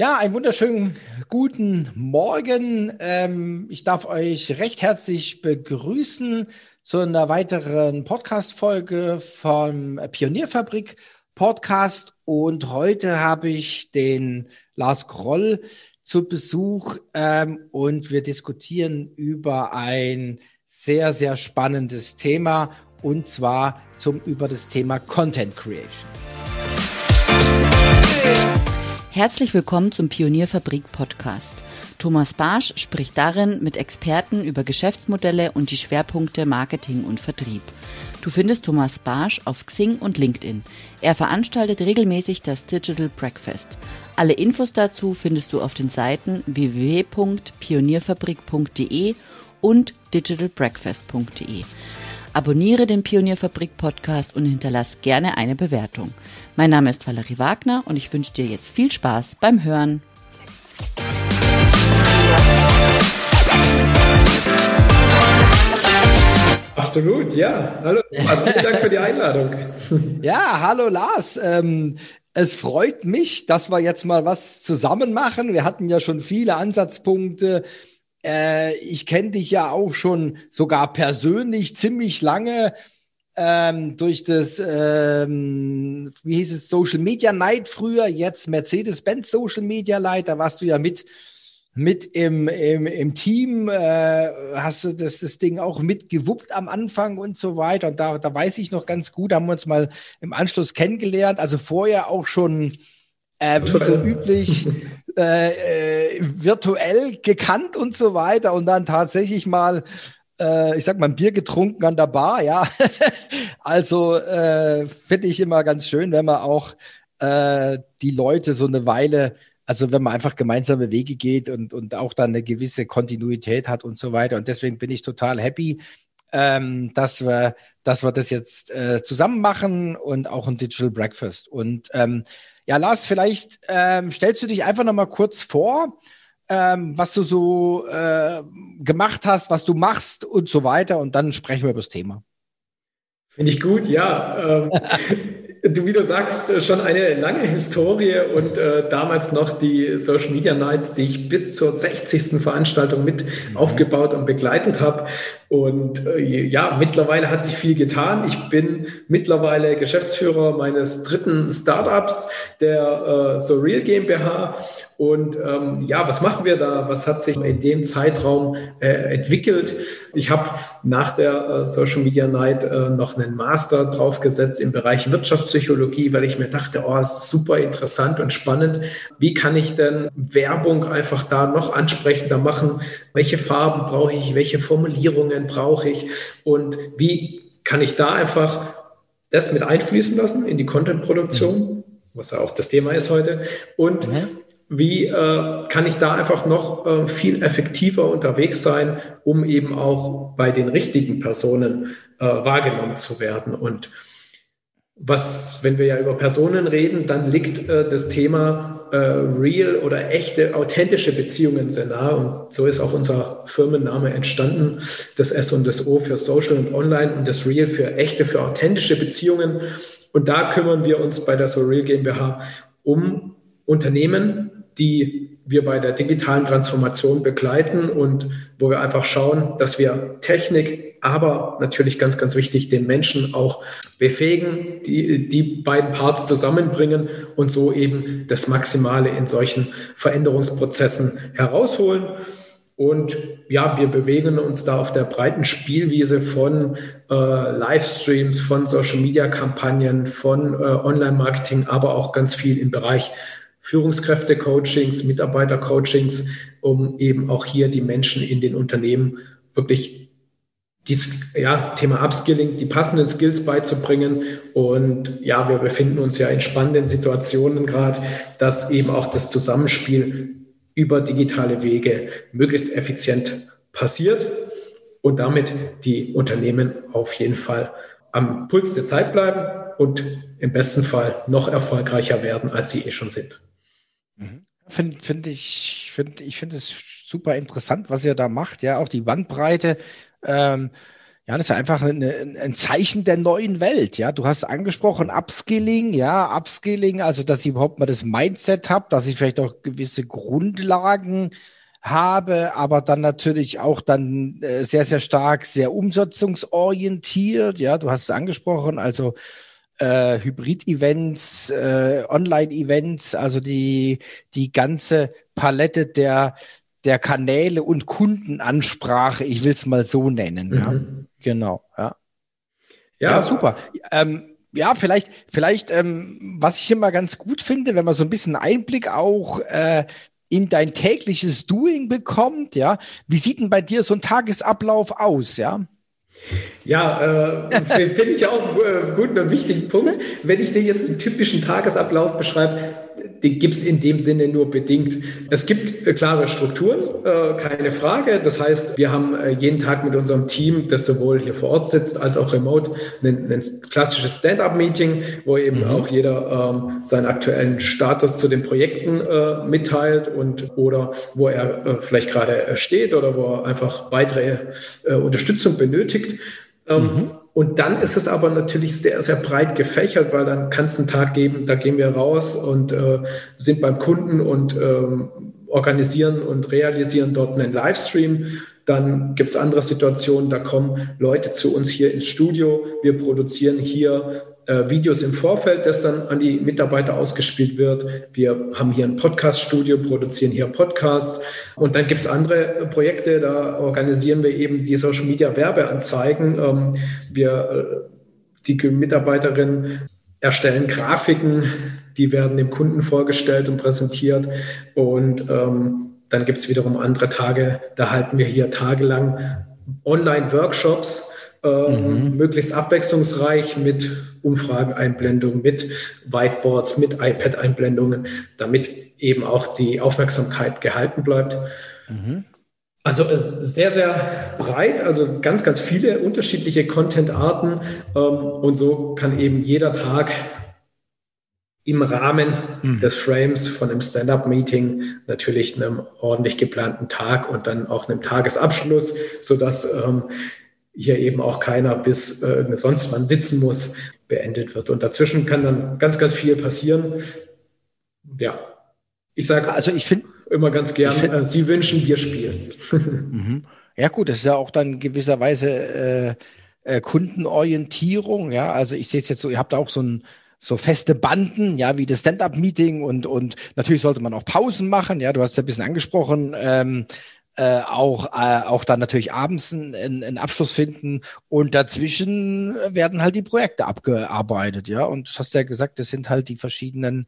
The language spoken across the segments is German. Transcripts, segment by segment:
Ja, einen wunderschönen guten Morgen. Ähm, ich darf euch recht herzlich begrüßen zu einer weiteren Podcast-Folge vom Pionierfabrik Podcast. Und heute habe ich den Lars Groll zu Besuch ähm, und wir diskutieren über ein sehr, sehr spannendes Thema und zwar zum, über das Thema Content Creation. Herzlich willkommen zum Pionierfabrik Podcast. Thomas Barsch spricht darin mit Experten über Geschäftsmodelle und die Schwerpunkte Marketing und Vertrieb. Du findest Thomas Barsch auf Xing und LinkedIn. Er veranstaltet regelmäßig das Digital Breakfast. Alle Infos dazu findest du auf den Seiten www.pionierfabrik.de und digitalbreakfast.de. Abonniere den Pionierfabrik Podcast und hinterlass gerne eine Bewertung. Mein Name ist Valerie Wagner und ich wünsche dir jetzt viel Spaß beim Hören. Absolut, ja. Hallo, also vielen Dank für die Einladung. Ja, hallo Lars. Ähm, es freut mich, dass wir jetzt mal was zusammen machen. Wir hatten ja schon viele Ansatzpunkte äh, ich kenne dich ja auch schon sogar persönlich ziemlich lange ähm, durch das, ähm, wie hieß es, Social Media Night früher, jetzt Mercedes-Benz Social Media Night, da warst du ja mit, mit im, im, im Team, äh, hast du das, das Ding auch mitgewuppt am Anfang und so weiter. Und da, da weiß ich noch ganz gut, haben wir uns mal im Anschluss kennengelernt, also vorher auch schon äh, wie so üblich äh, äh, virtuell gekannt und so weiter und dann tatsächlich mal, äh, ich sag mal, ein Bier getrunken an der Bar, ja. also äh, finde ich immer ganz schön, wenn man auch äh, die Leute so eine Weile, also wenn man einfach gemeinsame Wege geht und, und auch dann eine gewisse Kontinuität hat und so weiter. Und deswegen bin ich total happy, ähm, dass wir, dass wir das jetzt äh, zusammen machen und auch ein Digital Breakfast. Und ähm, ja, Lars, vielleicht ähm, stellst du dich einfach noch mal kurz vor, ähm, was du so äh, gemacht hast, was du machst und so weiter. Und dann sprechen wir über das Thema. Finde ich gut, ja. Ähm, du, wie du sagst, schon eine lange Historie und äh, damals noch die Social Media Nights, die ich bis zur 60. Veranstaltung mit mhm. aufgebaut und begleitet habe. Und äh, ja, mittlerweile hat sich viel getan. Ich bin mittlerweile Geschäftsführer meines dritten Startups, der äh, Surreal GmbH. Und ähm, ja, was machen wir da? Was hat sich in dem Zeitraum äh, entwickelt? Ich habe nach der äh, Social Media Night äh, noch einen Master draufgesetzt im Bereich Wirtschaftspsychologie, weil ich mir dachte, oh, ist super interessant und spannend. Wie kann ich denn Werbung einfach da noch ansprechender machen? Welche Farben brauche ich? Welche Formulierungen? Brauche ich und wie kann ich da einfach das mit einfließen lassen in die Content-Produktion, mhm. was ja auch das Thema ist heute. Und mhm. Wie äh, kann ich da einfach noch äh, viel effektiver unterwegs sein, um eben auch bei den richtigen Personen äh, wahrgenommen zu werden. Und was, wenn wir ja über Personen reden, dann liegt äh, das Thema äh, real oder echte, authentische Beziehungen sehr nah. Und so ist auch unser Firmenname entstanden. Das S und das O für Social und Online und das Real für echte, für authentische Beziehungen. Und da kümmern wir uns bei der SoReal GmbH um Unternehmen, die wir bei der digitalen Transformation begleiten und wo wir einfach schauen, dass wir Technik, aber natürlich ganz, ganz wichtig, den Menschen auch befähigen, die, die beiden Parts zusammenbringen und so eben das Maximale in solchen Veränderungsprozessen herausholen. Und ja, wir bewegen uns da auf der breiten Spielwiese von äh, Livestreams, von Social-Media-Kampagnen, von äh, Online-Marketing, aber auch ganz viel im Bereich Führungskräfte-Coachings, Mitarbeiter-Coachings, um eben auch hier die Menschen in den Unternehmen wirklich dieses ja, Thema Upskilling, die passenden Skills beizubringen. Und ja, wir befinden uns ja in spannenden Situationen gerade, dass eben auch das Zusammenspiel über digitale Wege möglichst effizient passiert und damit die Unternehmen auf jeden Fall am Puls der Zeit bleiben und im besten Fall noch erfolgreicher werden, als sie eh schon sind. Mhm. Finde find ich, finde ich finde es super interessant, was ihr da macht, ja, auch die Bandbreite. Ähm, Ja, das ist einfach eine, ein Zeichen der neuen Welt. Ja, du hast angesprochen Upskilling. Ja, Upskilling, also dass ich überhaupt mal das Mindset habe, dass ich vielleicht auch gewisse Grundlagen habe, aber dann natürlich auch dann äh, sehr, sehr stark, sehr umsetzungsorientiert. Ja, du hast es angesprochen, also äh, Hybrid-Events, äh, Online-Events, also die, die ganze Palette der, der Kanäle und Kundenansprache, ich will es mal so nennen. Mhm. Ja. Genau, ja. Ja, ja super. Ähm, ja, vielleicht, vielleicht, ähm, was ich immer ganz gut finde, wenn man so ein bisschen Einblick auch äh, in dein tägliches Doing bekommt, ja. Wie sieht denn bei dir so ein Tagesablauf aus, ja? Ja, äh, finde ich auch äh, gut einen wichtigen Punkt. Wenn ich dir jetzt einen typischen Tagesablauf beschreibe, den gibt es in dem Sinne nur bedingt. Es gibt äh, klare Strukturen, äh, keine Frage. Das heißt, wir haben äh, jeden Tag mit unserem Team, das sowohl hier vor Ort sitzt als auch remote, ein, ein klassisches Stand-up-Meeting, wo eben mhm. auch jeder ähm, seinen aktuellen Status zu den Projekten äh, mitteilt und oder wo er äh, vielleicht gerade steht oder wo er einfach weitere äh, Unterstützung benötigt. Ähm, mhm. Und dann ist es aber natürlich sehr, sehr breit gefächert, weil dann kann es einen Tag geben, da gehen wir raus und äh, sind beim Kunden und ähm, organisieren und realisieren dort einen Livestream. Dann gibt es andere Situationen, da kommen Leute zu uns hier ins Studio. Wir produzieren hier Videos im Vorfeld, das dann an die Mitarbeiter ausgespielt wird. Wir haben hier ein Podcast-Studio, produzieren hier Podcasts. Und dann gibt es andere Projekte, da organisieren wir eben die Social Media Werbeanzeigen. Ähm, wir, äh, die Mitarbeiterinnen erstellen Grafiken, die werden dem Kunden vorgestellt und präsentiert. Und ähm, dann gibt es wiederum andere Tage, da halten wir hier tagelang Online-Workshops ähm, mhm. möglichst abwechslungsreich mit Umfrageneinblendungen, mit Whiteboards, mit iPad-Einblendungen, damit eben auch die Aufmerksamkeit gehalten bleibt. Mhm. Also sehr, sehr breit, also ganz, ganz viele unterschiedliche Content-Arten ähm, und so kann eben jeder Tag im Rahmen mhm. des Frames von einem Stand-up-Meeting natürlich einem ordentlich geplanten Tag und dann auch einem Tagesabschluss, sodass ähm, hier eben auch keiner bis äh, sonst wann sitzen muss, beendet wird. Und dazwischen kann dann ganz, ganz viel passieren. Ja, ich sage also ich finde immer ganz gern, find, äh, Sie wünschen, wir spielen. Mhm. Ja gut, das ist ja auch dann gewisserweise äh, äh, Kundenorientierung. Ja, also ich sehe es jetzt so, ihr habt auch so ein so feste Banden, ja, wie das Stand-up-Meeting und und natürlich sollte man auch Pausen machen. Ja, du hast ja ein bisschen angesprochen, ähm, äh, auch, äh, auch dann natürlich abends einen, einen Abschluss finden und dazwischen werden halt die Projekte abgearbeitet, ja. Und das hast du ja gesagt, das sind halt die verschiedenen,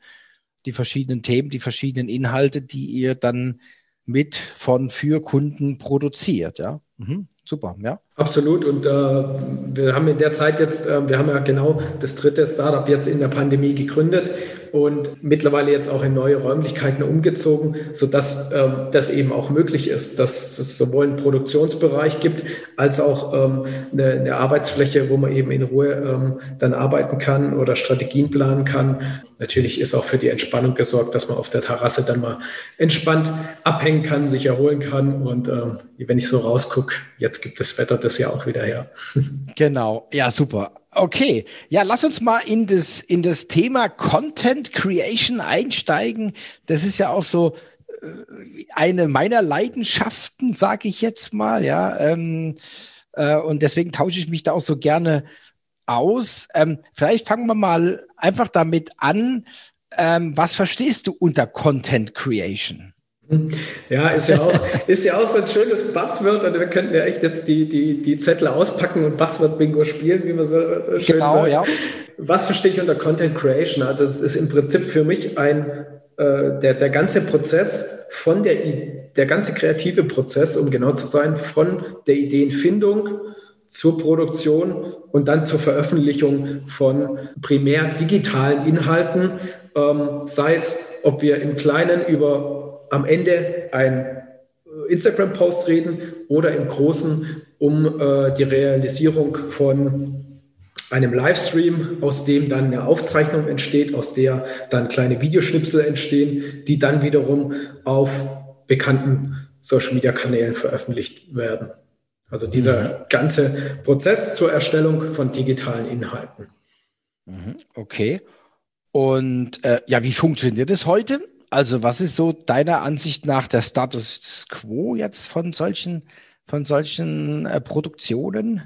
die verschiedenen Themen, die verschiedenen Inhalte, die ihr dann mit von für Kunden produziert, ja. Mhm. Super, ja. Absolut. Und äh, wir haben in der Zeit jetzt, äh, wir haben ja genau das dritte Startup jetzt in der Pandemie gegründet und mittlerweile jetzt auch in neue Räumlichkeiten umgezogen, sodass ähm, das eben auch möglich ist, dass es sowohl einen Produktionsbereich gibt, als auch ähm, eine, eine, Arbeitsfläche, wo man eben in Ruhe ähm, dann arbeiten kann oder Strategien planen kann. Natürlich ist auch für die Entspannung gesorgt, dass man auf der Terrasse dann mal entspannt abhängen kann, sich erholen kann. Und äh, wenn ich so rausgucke, jetzt gibt das Wetter das ja auch wieder her. Genau, ja, super. Okay, ja, lass uns mal in das, in das Thema Content Creation einsteigen. Das ist ja auch so äh, eine meiner Leidenschaften, sage ich jetzt mal, ja. Ähm, äh, und deswegen tausche ich mich da auch so gerne aus. Ähm, vielleicht fangen wir mal einfach damit an. Ähm, was verstehst du unter Content Creation? Ja, ist ja auch, ist ja auch so ein schönes Buzzword und wir könnten ja echt jetzt die, die, die Zettel auspacken und Buzzword-Bingo spielen, wie man so äh, schön genau, sagt. Ja. Was verstehe ich unter Content Creation? Also es ist im Prinzip für mich ein, äh, der, der ganze Prozess von der, der ganze kreative Prozess, um genau zu sein, von der Ideenfindung zur Produktion und dann zur Veröffentlichung von primär digitalen Inhalten, ähm, sei es, ob wir im Kleinen über am Ende ein äh, Instagram-Post reden oder im Großen um äh, die Realisierung von einem Livestream, aus dem dann eine Aufzeichnung entsteht, aus der dann kleine Videoschnipsel entstehen, die dann wiederum auf bekannten Social-Media-Kanälen veröffentlicht werden. Also dieser mhm. ganze Prozess zur Erstellung von digitalen Inhalten. Mhm. Okay. Und äh, ja, wie funktioniert es heute? Also, was ist so deiner Ansicht nach der Status quo jetzt von solchen von solchen äh, Produktionen?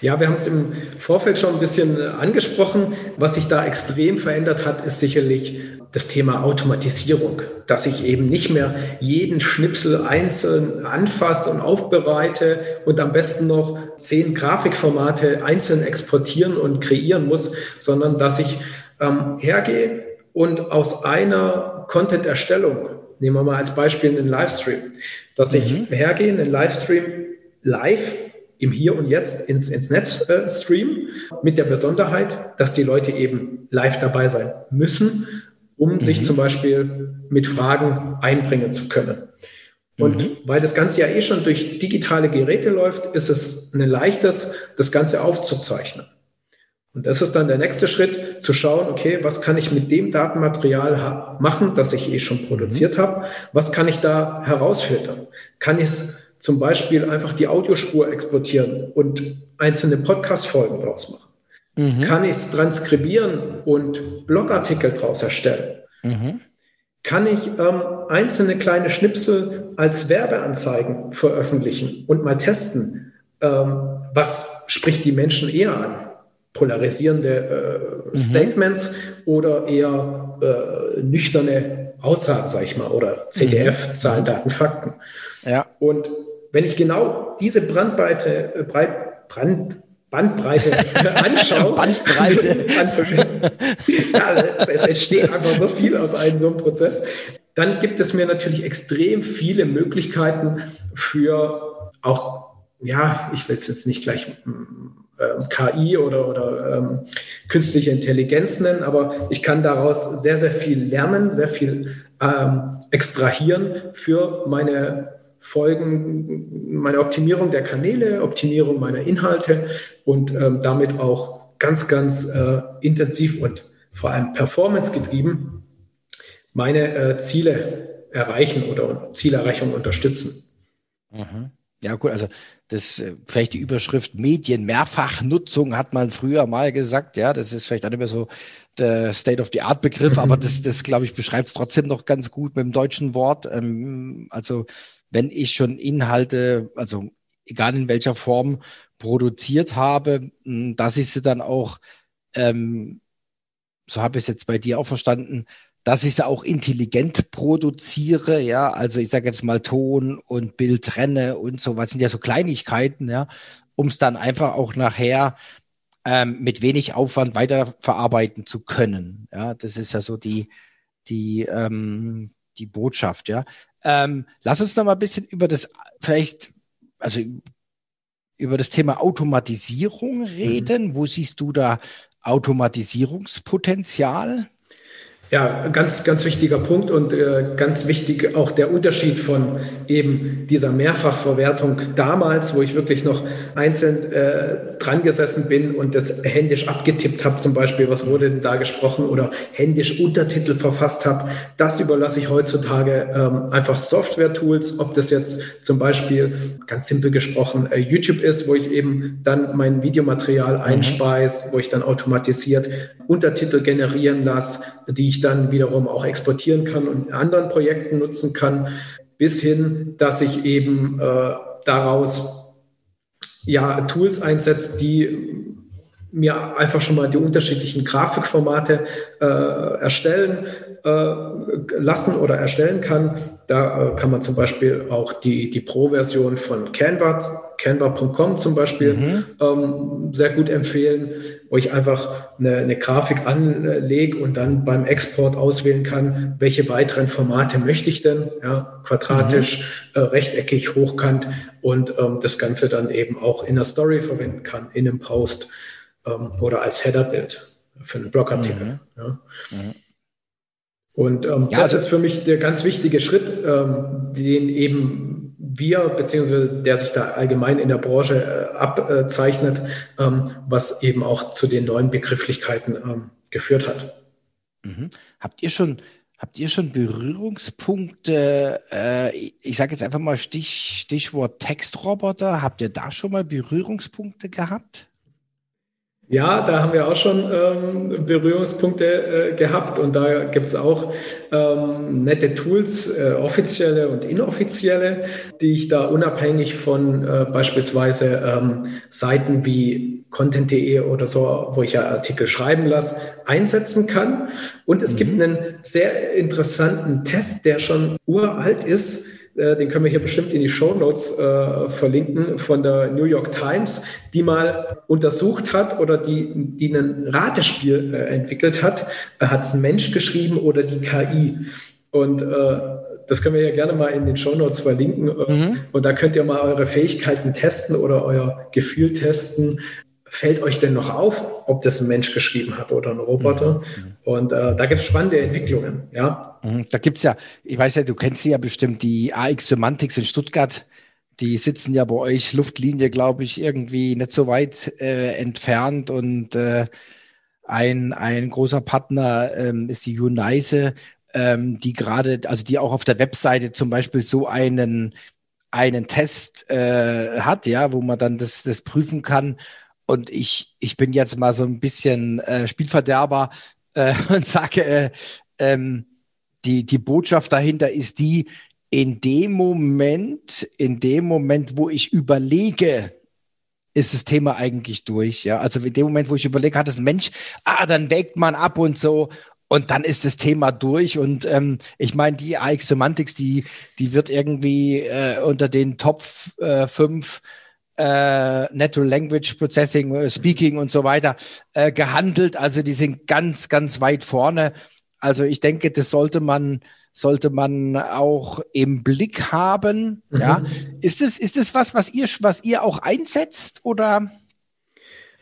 Ja, wir haben es im Vorfeld schon ein bisschen äh, angesprochen. Was sich da extrem verändert hat, ist sicherlich das Thema Automatisierung, dass ich eben nicht mehr jeden Schnipsel einzeln anfasse und aufbereite und am besten noch zehn Grafikformate einzeln exportieren und kreieren muss, sondern dass ich ähm, hergehe und aus einer Content-Erstellung, nehmen wir mal als Beispiel einen Livestream, dass ich mhm. hergehe, einen Livestream live im Hier und Jetzt ins, ins Netz äh, stream, mit der Besonderheit, dass die Leute eben live dabei sein müssen, um mhm. sich zum Beispiel mit Fragen einbringen zu können. Und mhm. weil das Ganze ja eh schon durch digitale Geräte läuft, ist es ein leichtes, das Ganze aufzuzeichnen. Und das ist dann der nächste Schritt, zu schauen, okay, was kann ich mit dem Datenmaterial machen, das ich eh schon produziert mhm. habe? Was kann ich da herausfiltern? Kann ich zum Beispiel einfach die Audiospur exportieren und einzelne Podcast-Folgen draus machen? Mhm. Kann ich es transkribieren und Blogartikel draus erstellen? Mhm. Kann ich ähm, einzelne kleine Schnipsel als Werbeanzeigen veröffentlichen und mal testen, ähm, was spricht die Menschen eher an? Polarisierende äh, mhm. Statements oder eher äh, nüchterne Aussagen, sag ich mal, oder CDF, mhm. Zahlen, Daten, Fakten. Ja. Und wenn ich genau diese Brandbreite, äh, Breit, Brand, Bandbreite anschaue, Bandbreite. ja, es, entsteht einfach so viel aus einem so einem Prozess. Dann gibt es mir natürlich extrem viele Möglichkeiten für auch, ja, ich will es jetzt nicht gleich äh, KI oder, oder ähm, künstliche Intelligenz nennen, aber ich kann daraus sehr, sehr viel lernen, sehr viel ähm, extrahieren für meine Folgen, meine Optimierung der Kanäle, Optimierung meiner Inhalte und ähm, damit auch ganz, ganz äh, intensiv und vor allem performance-getrieben meine äh, Ziele erreichen oder Zielerreichung unterstützen. Mhm. Ja, gut, also das äh, vielleicht die Überschrift Medien-Mehrfachnutzung hat man früher mal gesagt, ja, das ist vielleicht auch nicht mehr so der State-of-the-Art-Begriff, aber das, das glaube ich, beschreibt es trotzdem noch ganz gut mit dem deutschen Wort. Ähm, also wenn ich schon Inhalte, also egal in welcher Form, produziert habe, dass ich sie dann auch, ähm, so habe ich es jetzt bei dir auch verstanden, dass ich sie auch intelligent produziere, ja, also ich sage jetzt mal Ton und Bild trenne und so was sind ja so Kleinigkeiten, ja, um es dann einfach auch nachher ähm, mit wenig Aufwand weiterverarbeiten zu können. Ja, das ist ja so die, die, ähm, die Botschaft, ja. Ähm, lass uns noch mal ein bisschen über das, vielleicht, also über das Thema Automatisierung reden. Mhm. Wo siehst du da Automatisierungspotenzial? Ja, ganz, ganz wichtiger Punkt und äh, ganz wichtig auch der Unterschied von eben dieser Mehrfachverwertung damals, wo ich wirklich noch einzeln äh, dran gesessen bin und das händisch abgetippt habe, zum Beispiel, was wurde denn da gesprochen oder händisch Untertitel verfasst habe. Das überlasse ich heutzutage ähm, einfach Software-Tools, ob das jetzt zum Beispiel ganz simpel gesprochen äh, YouTube ist, wo ich eben dann mein Videomaterial mhm. einspeise, wo ich dann automatisiert Untertitel generieren lasse, die ich dann wiederum auch exportieren kann und in anderen Projekten nutzen kann, bis hin, dass ich eben äh, daraus ja Tools einsetze, die mir einfach schon mal die unterschiedlichen Grafikformate äh, erstellen lassen oder erstellen kann. Da äh, kann man zum Beispiel auch die, die Pro-Version von Canva, canva.com zum Beispiel, mhm. ähm, sehr gut empfehlen, wo ich einfach eine, eine Grafik anlege und dann beim Export auswählen kann, welche weiteren Formate möchte ich denn, ja, quadratisch, mhm. äh, rechteckig, hochkant und ähm, das Ganze dann eben auch in der Story verwenden kann, in einem Post ähm, oder als Headerbild für einen Blogartikel. Mhm. Ja. Und ähm, ja, das also, ist für mich der ganz wichtige Schritt, ähm, den eben wir, beziehungsweise der sich da allgemein in der Branche äh, abzeichnet, ähm, was eben auch zu den neuen Begrifflichkeiten ähm, geführt hat. Mhm. Habt ihr schon Habt ihr schon Berührungspunkte? Äh, ich sage jetzt einfach mal Stich, Stichwort Textroboter. Habt ihr da schon mal Berührungspunkte gehabt? Ja, da haben wir auch schon ähm, Berührungspunkte äh, gehabt und da gibt es auch ähm, nette Tools, äh, offizielle und inoffizielle, die ich da unabhängig von äh, beispielsweise ähm, Seiten wie content.de oder so, wo ich ja Artikel schreiben lasse, einsetzen kann. Und es mhm. gibt einen sehr interessanten Test, der schon uralt ist äh, den können wir hier bestimmt in die Show Notes äh, verlinken, von der New York Times, die mal untersucht hat oder die, die ein Ratespiel äh, entwickelt hat. Äh, hat es ein Mensch geschrieben oder die KI? Und äh, das können wir ja gerne mal in den Show Notes verlinken. Mhm. Und da könnt ihr mal eure Fähigkeiten testen oder euer Gefühl testen fällt euch denn noch auf, ob das ein Mensch geschrieben hat oder ein Roboter? Mhm. Und äh, da gibt es spannende Entwicklungen, ja. Mhm. Da gibt es ja, ich weiß ja, du kennst sie ja bestimmt, die AX Semantics in Stuttgart, die sitzen ja bei euch Luftlinie, glaube ich, irgendwie nicht so weit äh, entfernt und äh, ein, ein großer Partner ähm, ist die Unice, ähm, die gerade, also die auch auf der Webseite zum Beispiel so einen einen Test äh, hat, ja, wo man dann das, das prüfen kann und ich, ich bin jetzt mal so ein bisschen äh, Spielverderber äh, und sage, äh, ähm, die, die Botschaft dahinter ist die, in dem Moment, in dem Moment, wo ich überlege, ist das Thema eigentlich durch. Ja, also in dem Moment, wo ich überlege, hat es ein Mensch, ah, dann wägt man ab und so. Und dann ist das Thema durch. Und ähm, ich meine, die AX Semantics, die, die wird irgendwie äh, unter den Top 5 äh, äh, Natural Language Processing, äh, Speaking und so weiter äh, gehandelt. Also die sind ganz, ganz weit vorne. Also ich denke, das sollte man sollte man auch im Blick haben. Mhm. Ja, ist es ist es was, was ihr was ihr auch einsetzt oder?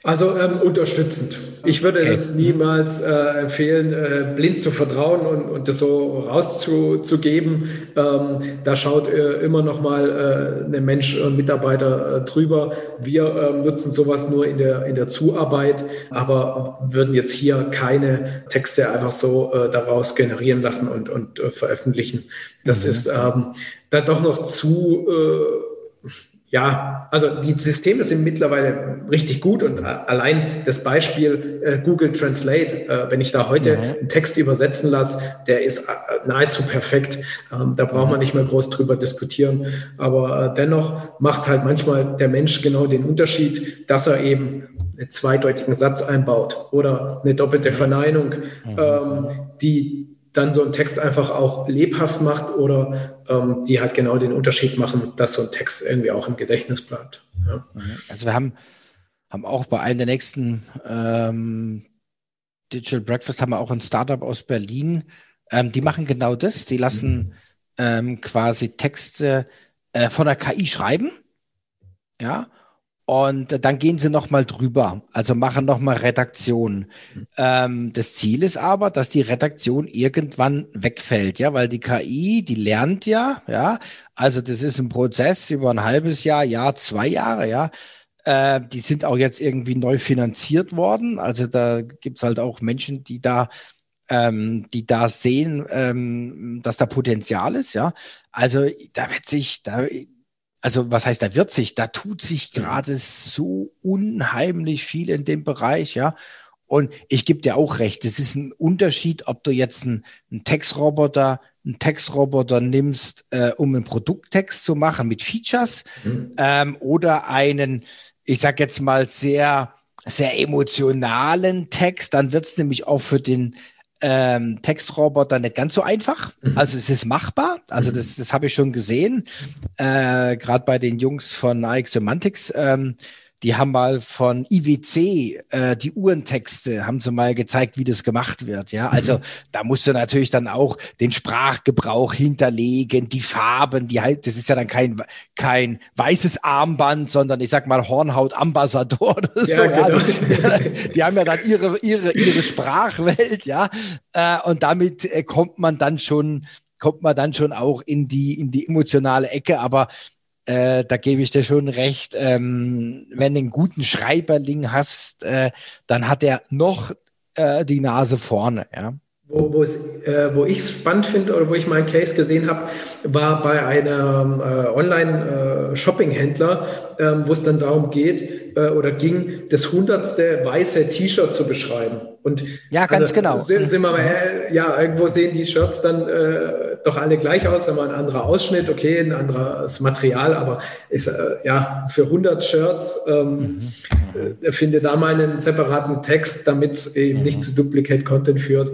Also ähm, unterstützend. Ich würde okay. das niemals äh, empfehlen, äh, blind zu vertrauen und, und das so rauszugeben. Ähm, da schaut äh, immer noch mal äh, ein Mensch, ein Mitarbeiter äh, drüber. Wir äh, nutzen sowas nur in der, in der Zuarbeit, aber würden jetzt hier keine Texte einfach so äh, daraus generieren lassen und, und äh, veröffentlichen. Das mhm. ist ähm, dann doch noch zu äh, ja, also die Systeme sind mittlerweile richtig gut und allein das Beispiel äh, Google Translate, äh, wenn ich da heute mhm. einen Text übersetzen lasse, der ist äh, nahezu perfekt. Ähm, da braucht man nicht mehr groß drüber diskutieren. Aber äh, dennoch macht halt manchmal der Mensch genau den Unterschied, dass er eben einen zweideutigen Satz einbaut oder eine doppelte Verneinung, mhm. ähm, die dann so ein Text einfach auch lebhaft macht oder ähm, die halt genau den Unterschied machen, dass so ein Text irgendwie auch im Gedächtnis bleibt. Ja. Mhm. Also wir haben, haben auch bei einem der nächsten ähm, Digital Breakfast haben wir auch ein Startup aus Berlin. Ähm, die machen genau das. Die lassen ähm, quasi Texte äh, von der KI schreiben. Ja. Und dann gehen sie nochmal drüber, also machen nochmal Redaktion. Mhm. Ähm, das Ziel ist aber, dass die Redaktion irgendwann wegfällt, ja, weil die KI, die lernt ja, ja. Also das ist ein Prozess über ein halbes Jahr, Jahr, zwei Jahre, ja. Äh, die sind auch jetzt irgendwie neu finanziert worden. Also da gibt's halt auch Menschen, die da ähm, die da sehen, ähm, dass da Potenzial ist, ja. Also da wird sich, da, also was heißt, da wird sich, da tut sich gerade so unheimlich viel in dem Bereich, ja. Und ich gebe dir auch recht, es ist ein Unterschied, ob du jetzt einen, einen Textroboter, einen Textroboter nimmst, äh, um einen Produkttext zu machen mit Features, mhm. ähm, oder einen, ich sag jetzt mal, sehr, sehr emotionalen Text, dann wird es nämlich auch für den ähm, Textroboter nicht ganz so einfach. Mhm. Also es ist machbar. Also mhm. das, das habe ich schon gesehen. Äh, Gerade bei den Jungs von AX Semantics. Ähm, die haben mal von IWC äh, die Uhrentexte, haben sie mal gezeigt, wie das gemacht wird. Ja, also mhm. da musst du natürlich dann auch den Sprachgebrauch hinterlegen, die Farben, die halt, das ist ja dann kein, kein weißes Armband, sondern ich sag mal Hornhaut-Ambassador oder ja, so. Genau. Also, die, die haben ja dann ihre, ihre, ihre Sprachwelt, ja. Äh, und damit äh, kommt man dann schon, kommt man dann schon auch in die, in die emotionale Ecke. Aber äh, da gebe ich dir schon recht. Ähm, wenn du einen guten Schreiberling hast, äh, dann hat er noch äh, die Nase vorne. Ja. wo, äh, wo ich es spannend finde oder wo ich meinen Case gesehen habe, war bei einem äh, Online-Shopping-Händler, äh, ähm, wo es dann darum geht äh, oder ging, das hundertste weiße T-Shirt zu beschreiben. Und ja, ganz also, genau. Sind, sind wir mal, äh, ja, irgendwo sehen die Shirts dann äh, doch alle gleich aus, aber ein anderer Ausschnitt, okay, ein anderes Material, aber ist ja für 100 Shirts ähm, mhm. finde da mal einen separaten Text, damit es eben mhm. nicht zu Duplicate Content führt.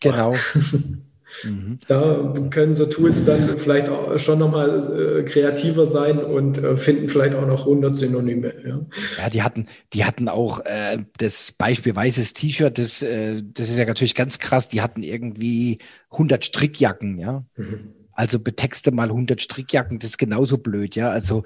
Genau. Mhm. Da können so Tools dann vielleicht auch schon nochmal äh, kreativer sein und äh, finden vielleicht auch noch 100 Synonyme. Ja, ja die, hatten, die hatten auch äh, das Beispiel weißes T-Shirt, das, äh, das ist ja natürlich ganz krass, die hatten irgendwie 100 Strickjacken, ja. Mhm. Also betexte mal 100 Strickjacken, das ist genauso blöd, ja. Also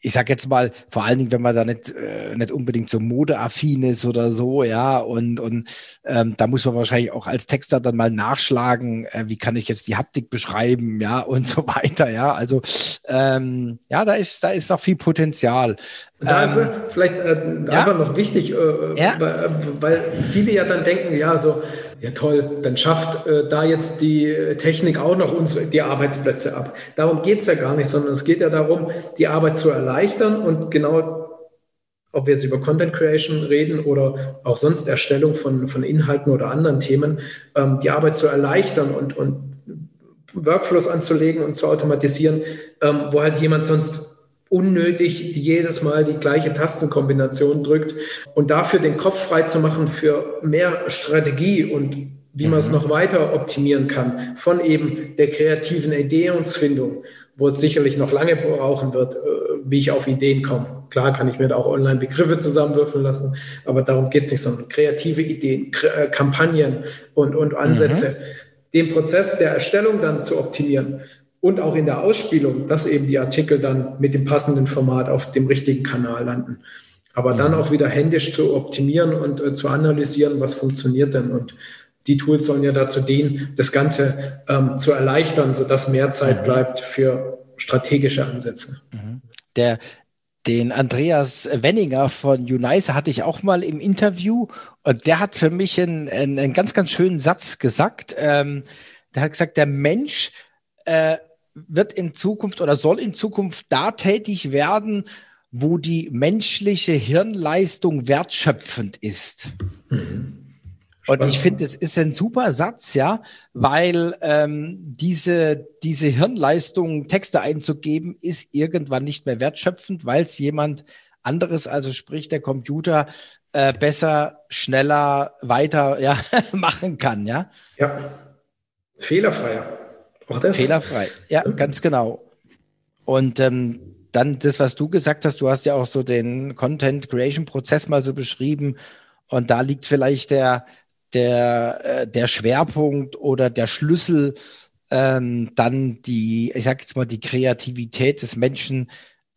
ich sag jetzt mal, vor allen Dingen, wenn man da nicht, äh, nicht unbedingt so modeaffin ist oder so, ja, und, und ähm, da muss man wahrscheinlich auch als Texter dann mal nachschlagen, äh, wie kann ich jetzt die Haptik beschreiben, ja, und so weiter, ja. Also ähm, ja, da ist, da ist noch viel Potenzial. Da ähm, ist vielleicht äh, ja? einfach noch wichtig, äh, ja? weil, weil viele ja dann denken, ja, so, ja toll, dann schafft äh, da jetzt die Technik auch noch unsere, die Arbeitsplätze ab. Darum geht es ja gar nicht, sondern es geht ja darum, die Arbeit zu erleichtern und genau ob wir jetzt über Content Creation reden oder auch sonst Erstellung von, von Inhalten oder anderen Themen, ähm, die Arbeit zu erleichtern und, und Workflows anzulegen und zu automatisieren, ähm, wo halt jemand sonst unnötig jedes Mal die gleiche Tastenkombination drückt und dafür den Kopf frei zu machen für mehr Strategie und wie man es mhm. noch weiter optimieren kann von eben der kreativen Ideenfindung, wo es sicherlich noch lange brauchen wird, äh, wie ich auf Ideen komme. Klar kann ich mir da auch online Begriffe zusammenwürfeln lassen, aber darum geht es nicht, sondern kreative Ideen, äh, Kampagnen und, und Ansätze, mhm. den Prozess der Erstellung dann zu optimieren und auch in der Ausspielung, dass eben die Artikel dann mit dem passenden Format auf dem richtigen Kanal landen. Aber dann auch wieder händisch zu optimieren und äh, zu analysieren, was funktioniert denn. Und die Tools sollen ja dazu dienen, das Ganze ähm, zu erleichtern, sodass mehr Zeit mhm. bleibt für strategische Ansätze. Mhm. Der, den Andreas Wenninger von Unice hatte ich auch mal im Interview und der hat für mich einen, einen, einen ganz, ganz schönen Satz gesagt. Ähm, der hat gesagt, der Mensch äh, wird in Zukunft oder soll in Zukunft da tätig werden, wo die menschliche Hirnleistung wertschöpfend ist. Mhm. Und ich finde, es ist ein super Satz, ja, weil ähm, diese, diese Hirnleistung, Texte einzugeben, ist irgendwann nicht mehr wertschöpfend, weil es jemand anderes, also sprich der Computer, äh, besser, schneller, weiter ja, machen kann, ja. Ja, fehlerfreier. Auch das? Fehlerfrei, ja, ganz genau. Und ähm, dann das, was du gesagt hast, du hast ja auch so den Content Creation Prozess mal so beschrieben. Und da liegt vielleicht der, der, äh, der Schwerpunkt oder der Schlüssel, ähm, dann die, ich sag jetzt mal, die Kreativität des Menschen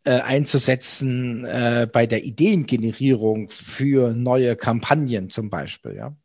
äh, einzusetzen äh, bei der Ideengenerierung für neue Kampagnen zum Beispiel, ja.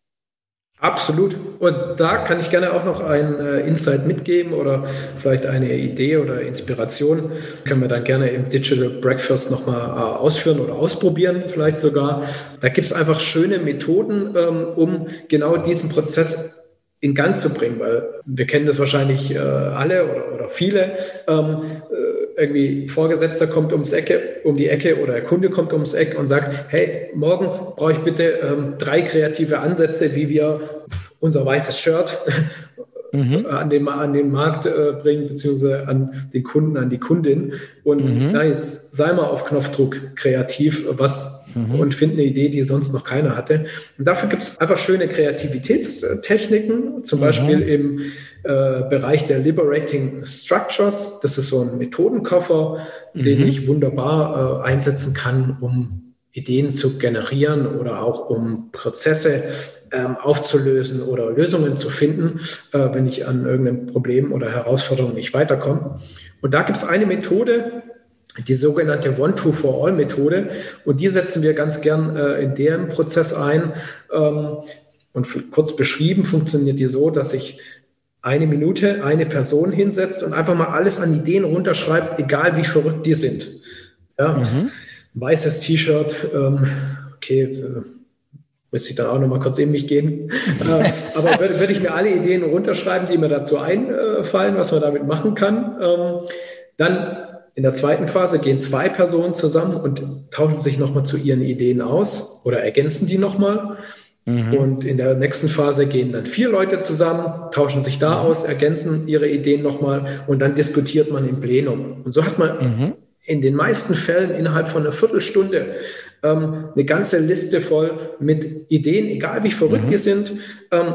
Absolut. Und da kann ich gerne auch noch ein äh, Insight mitgeben oder vielleicht eine Idee oder Inspiration. Können wir dann gerne im Digital Breakfast nochmal äh, ausführen oder ausprobieren, vielleicht sogar. Da gibt es einfach schöne Methoden, ähm, um genau diesen Prozess in Gang zu bringen, weil wir kennen das wahrscheinlich äh, alle oder, viele. Ähm, äh, irgendwie Vorgesetzter kommt ums Ecke, um die Ecke oder der Kunde kommt ums Eck und sagt, hey, morgen brauche ich bitte ähm, drei kreative Ansätze, wie wir unser weißes Shirt mhm. an, den, an den Markt äh, bringen, beziehungsweise an den Kunden, an die Kundin. Und mhm. na, jetzt sei mal auf Knopfdruck kreativ was mhm. und find eine Idee, die sonst noch keiner hatte. Und dafür gibt es einfach schöne Kreativitätstechniken, zum mhm. Beispiel im äh, Bereich der Liberating Structures. Das ist so ein Methodenkoffer, den mhm. ich wunderbar äh, einsetzen kann, um Ideen zu generieren oder auch um Prozesse ähm, aufzulösen oder Lösungen zu finden, äh, wenn ich an irgendeinem Problem oder Herausforderung nicht weiterkomme. Und da gibt es eine Methode, die sogenannte One-to-For-All-Methode. Und die setzen wir ganz gern äh, in dem Prozess ein. Ähm, und kurz beschrieben funktioniert die so, dass ich eine Minute eine Person hinsetzt und einfach mal alles an Ideen runterschreibt, egal wie verrückt die sind. Ja? Mhm. Weißes T-Shirt, ähm, okay, Müsste ich dann auch noch mal kurz in mich gehen. äh, aber würde, würde ich mir alle Ideen runterschreiben, die mir dazu einfallen, was man damit machen kann. Ähm, dann in der zweiten Phase gehen zwei Personen zusammen und tauschen sich nochmal zu ihren Ideen aus oder ergänzen die nochmal. Mhm. Und in der nächsten Phase gehen dann vier Leute zusammen, tauschen sich da mhm. aus, ergänzen ihre Ideen nochmal und dann diskutiert man im Plenum. Und so hat man mhm. in den meisten Fällen innerhalb von einer Viertelstunde ähm, eine ganze Liste voll mit Ideen, egal wie verrückt mhm. die sind. Ähm,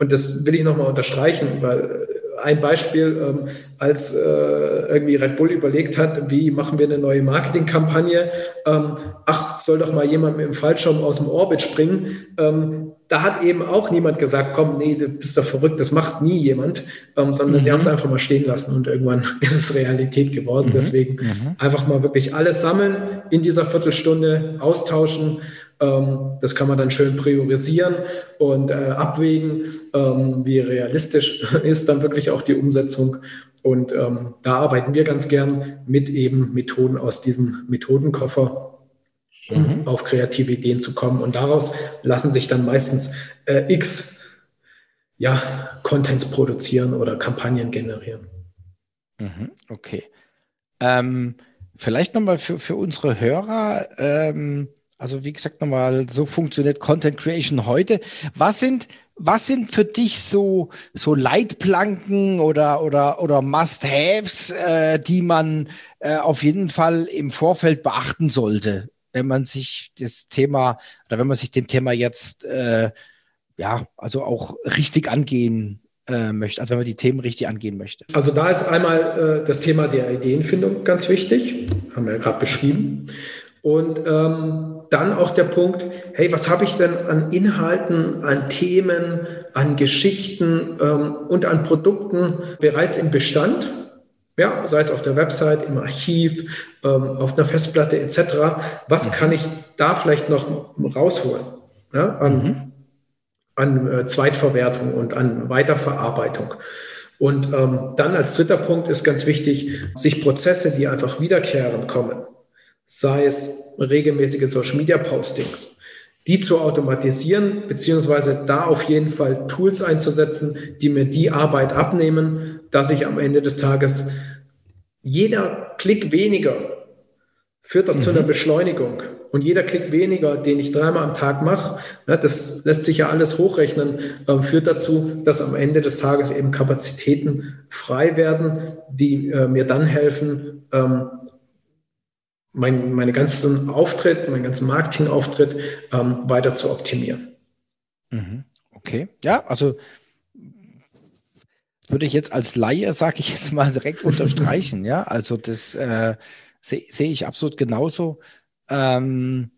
und das will ich nochmal unterstreichen, weil ein Beispiel, ähm, als äh, irgendwie Red Bull überlegt hat, wie machen wir eine neue Marketingkampagne, ähm, ach, soll doch mal jemand mit dem Fallschirm aus dem Orbit springen. Ähm, da hat eben auch niemand gesagt, komm, nee, du bist doch verrückt, das macht nie jemand, ähm, sondern mhm. sie haben es einfach mal stehen lassen und irgendwann ist es Realität geworden. Mhm. Deswegen mhm. einfach mal wirklich alles sammeln in dieser Viertelstunde, austauschen das kann man dann schön priorisieren und äh, abwägen, ähm, wie realistisch ist dann wirklich auch die Umsetzung. Und ähm, da arbeiten wir ganz gern mit eben Methoden aus diesem Methodenkoffer, um mhm. auf kreative Ideen zu kommen. Und daraus lassen sich dann meistens äh, x ja, Contents produzieren oder Kampagnen generieren. Mhm, okay. Ähm, vielleicht nochmal für, für unsere Hörer. Ähm, also wie gesagt nochmal, so funktioniert Content Creation heute. Was sind, was sind für dich so, so Leitplanken oder, oder, oder Must-Haves, äh, die man äh, auf jeden Fall im Vorfeld beachten sollte, wenn man sich das Thema oder wenn man sich dem Thema jetzt äh, ja, also auch richtig angehen äh, möchte, also wenn man die Themen richtig angehen möchte? Also da ist einmal äh, das Thema der Ideenfindung ganz wichtig, haben wir ja gerade beschrieben. Und ähm, dann auch der Punkt, hey, was habe ich denn an Inhalten, an Themen, an Geschichten ähm, und an Produkten bereits im Bestand? Ja, sei es auf der Website, im Archiv, ähm, auf einer Festplatte etc. Was mhm. kann ich da vielleicht noch rausholen ja, an, mhm. an äh, Zweitverwertung und an Weiterverarbeitung? Und ähm, dann als dritter Punkt ist ganz wichtig, sich Prozesse, die einfach wiederkehrend kommen, sei es regelmäßige Social Media Postings, die zu automatisieren, beziehungsweise da auf jeden Fall Tools einzusetzen, die mir die Arbeit abnehmen, dass ich am Ende des Tages jeder Klick weniger führt doch mhm. zu einer mhm. Beschleunigung. Und jeder Klick weniger, den ich dreimal am Tag mache, ja, das lässt sich ja alles hochrechnen, äh, führt dazu, dass am Ende des Tages eben Kapazitäten frei werden, die äh, mir dann helfen, ähm, mein, meine ganzen Auftritt, meinen ganzen Marketingauftritt ähm, weiter zu optimieren. Mhm. Okay, ja, also würde ich jetzt als Laie, sage ich jetzt mal direkt unterstreichen, ja, also das äh, sehe seh ich absolut genauso. Ähm,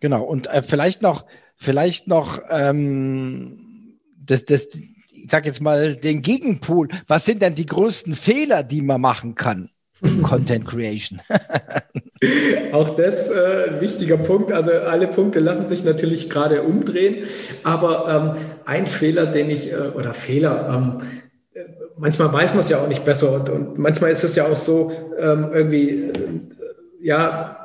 genau, und äh, vielleicht noch, vielleicht noch ähm, das, das, ich sag jetzt mal den Gegenpol. Was sind denn die größten Fehler, die man machen kann? Content Creation. Auch das äh, ein wichtiger Punkt. Also alle Punkte lassen sich natürlich gerade umdrehen. Aber ähm, ein Fehler, den ich, äh, oder Fehler, ähm, manchmal weiß man es ja auch nicht besser. Und, und manchmal ist es ja auch so, ähm, irgendwie, äh, ja,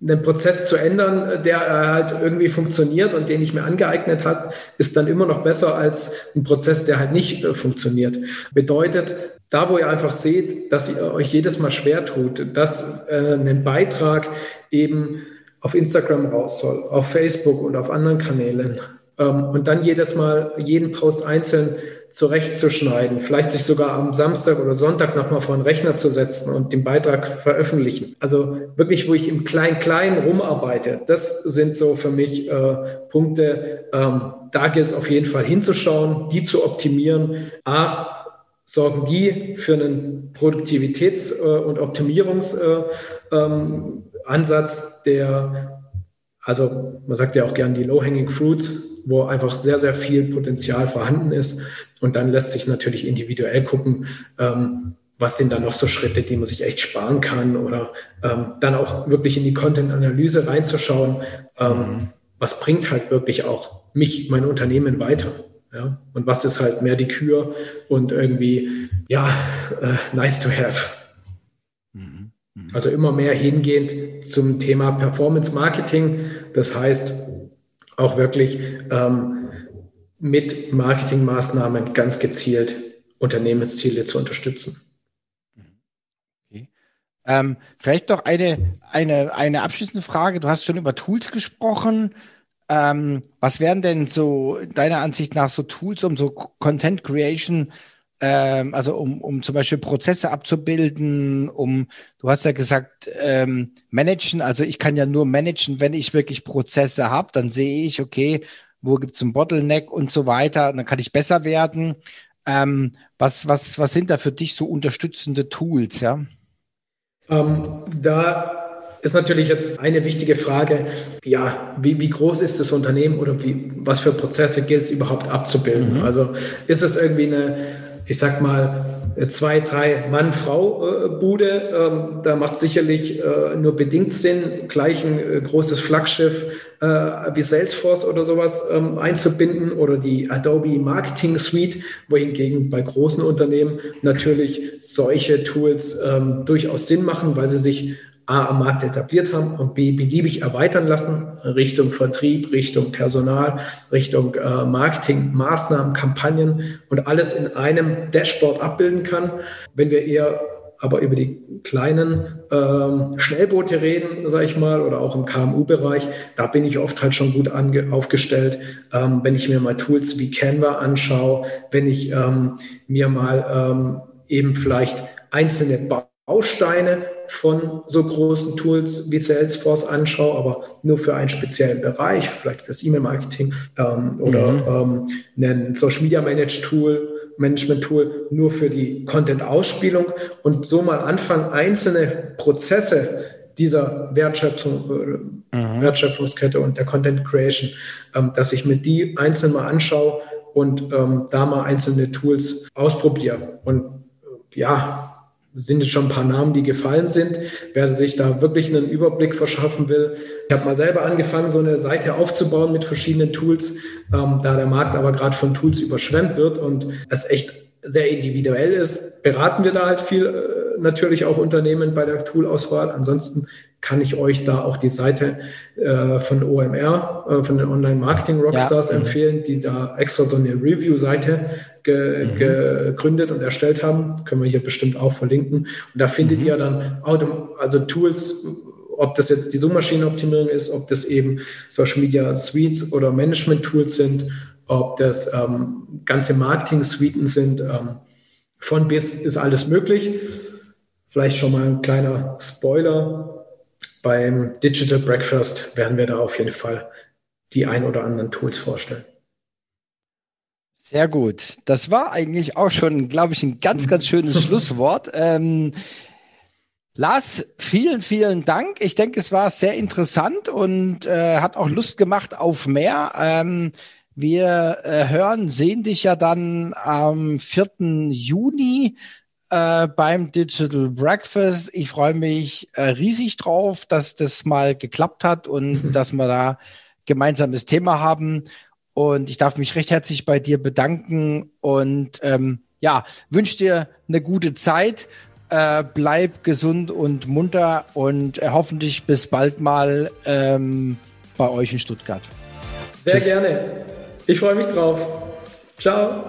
einen Prozess zu ändern, der halt irgendwie funktioniert und den ich mir angeeignet habe, ist dann immer noch besser als ein Prozess, der halt nicht äh, funktioniert. Bedeutet, da wo ihr einfach seht, dass ihr euch jedes Mal schwer tut, dass äh, ein Beitrag eben auf Instagram raus soll, auf Facebook und auf anderen Kanälen ähm, und dann jedes Mal jeden Post einzeln zurechtzuschneiden, vielleicht sich sogar am Samstag oder Sonntag nochmal vor den Rechner zu setzen und den Beitrag veröffentlichen. Also wirklich, wo ich im Klein-Klein rumarbeite, das sind so für mich äh, Punkte, ähm, da gilt es auf jeden Fall hinzuschauen, die zu optimieren. A, sorgen die für einen Produktivitäts- äh, und Optimierungsansatz, äh, ähm, der, also man sagt ja auch gern die Low-Hanging Fruits, wo einfach sehr, sehr viel Potenzial vorhanden ist. Und dann lässt sich natürlich individuell gucken, ähm, was sind da noch so Schritte, die man sich echt sparen kann oder ähm, dann auch wirklich in die Content-Analyse reinzuschauen, ähm, mhm. was bringt halt wirklich auch mich, mein Unternehmen weiter. Ja? Und was ist halt mehr die Kür und irgendwie, ja, äh, nice to have. Mhm. Mhm. Also immer mehr hingehend zum Thema Performance Marketing. Das heißt, auch wirklich ähm, mit Marketingmaßnahmen ganz gezielt Unternehmensziele zu unterstützen. Okay. Ähm, vielleicht noch eine, eine, eine abschließende Frage. Du hast schon über Tools gesprochen. Ähm, was wären denn so deiner Ansicht nach so Tools, um so Content Creation, ähm, also um, um zum Beispiel Prozesse abzubilden, um, du hast ja gesagt, ähm, managen, also ich kann ja nur managen, wenn ich wirklich Prozesse habe, dann sehe ich, okay, wo gibt es einen Bottleneck und so weiter, und dann kann ich besser werden. Ähm, was, was, was sind da für dich so unterstützende Tools, ja? Ähm, da ist natürlich jetzt eine wichtige Frage, ja, wie, wie groß ist das Unternehmen oder wie, was für Prozesse gilt es überhaupt abzubilden? Mhm. Also ist es irgendwie eine, ich sag mal, zwei, drei Mann-Frau-Bude. Ähm, da macht sicherlich äh, nur bedingt Sinn, gleich ein äh, großes Flaggschiff äh, wie Salesforce oder sowas ähm, einzubinden oder die Adobe Marketing Suite, wohingegen bei großen Unternehmen natürlich solche Tools ähm, durchaus Sinn machen, weil sie sich A am Markt etabliert haben und B beliebig erweitern lassen, Richtung Vertrieb, Richtung Personal, Richtung äh, Marketing, Maßnahmen, Kampagnen und alles in einem Dashboard abbilden kann. Wenn wir eher aber über die kleinen ähm, Schnellboote reden, sage ich mal, oder auch im KMU-Bereich, da bin ich oft halt schon gut aufgestellt. Ähm, wenn ich mir mal Tools wie Canva anschaue, wenn ich ähm, mir mal ähm, eben vielleicht einzelne Bausteine von so großen Tools wie Salesforce anschaue, aber nur für einen speziellen Bereich, vielleicht fürs E-Mail-Marketing ähm, oder mhm. ähm, ein Social Media Manage Tool, Management Tool nur für die Content-Ausspielung und so mal anfangen, einzelne Prozesse dieser Wertschöpfung, äh, mhm. Wertschöpfungskette und der Content Creation, ähm, dass ich mir die einzeln mal anschaue und ähm, da mal einzelne Tools ausprobiere. Und äh, ja, sind jetzt schon ein paar Namen, die gefallen sind. Wer sich da wirklich einen Überblick verschaffen will, ich habe mal selber angefangen, so eine Seite aufzubauen mit verschiedenen Tools, ähm, da der Markt aber gerade von Tools überschwemmt wird und es echt sehr individuell ist, beraten wir da halt viel äh, natürlich auch Unternehmen bei der Toolauswahl. Ansonsten kann ich euch da auch die Seite äh, von OMR, äh, von den Online Marketing Rockstars ja. empfehlen, die da extra so eine Review-Seite ge mhm. gegründet und erstellt haben. Können wir hier bestimmt auch verlinken. Und da findet mhm. ihr dann also Tools, ob das jetzt die Suchmaschinenoptimierung ist, ob das eben Social Media Suites oder Management Tools sind, ob das ähm, ganze Marketing-Suiten sind. Ähm, von bis ist alles möglich. Vielleicht schon mal ein kleiner Spoiler beim Digital Breakfast werden wir da auf jeden Fall die ein oder anderen Tools vorstellen. Sehr gut. Das war eigentlich auch schon, glaube ich, ein ganz, ganz schönes Schlusswort. Ähm, Lars, vielen, vielen Dank. Ich denke, es war sehr interessant und äh, hat auch Lust gemacht auf mehr. Ähm, wir äh, hören, sehen dich ja dann am 4. Juni äh, beim Digital Breakfast. Ich freue mich äh, riesig drauf, dass das mal geklappt hat und dass wir da gemeinsames Thema haben. Und ich darf mich recht herzlich bei dir bedanken und ähm, ja, wünsche dir eine gute Zeit. Äh, bleib gesund und munter und äh, hoffentlich bis bald mal ähm, bei euch in Stuttgart. Sehr Tschüss. gerne. Ich freue mich drauf. Ciao.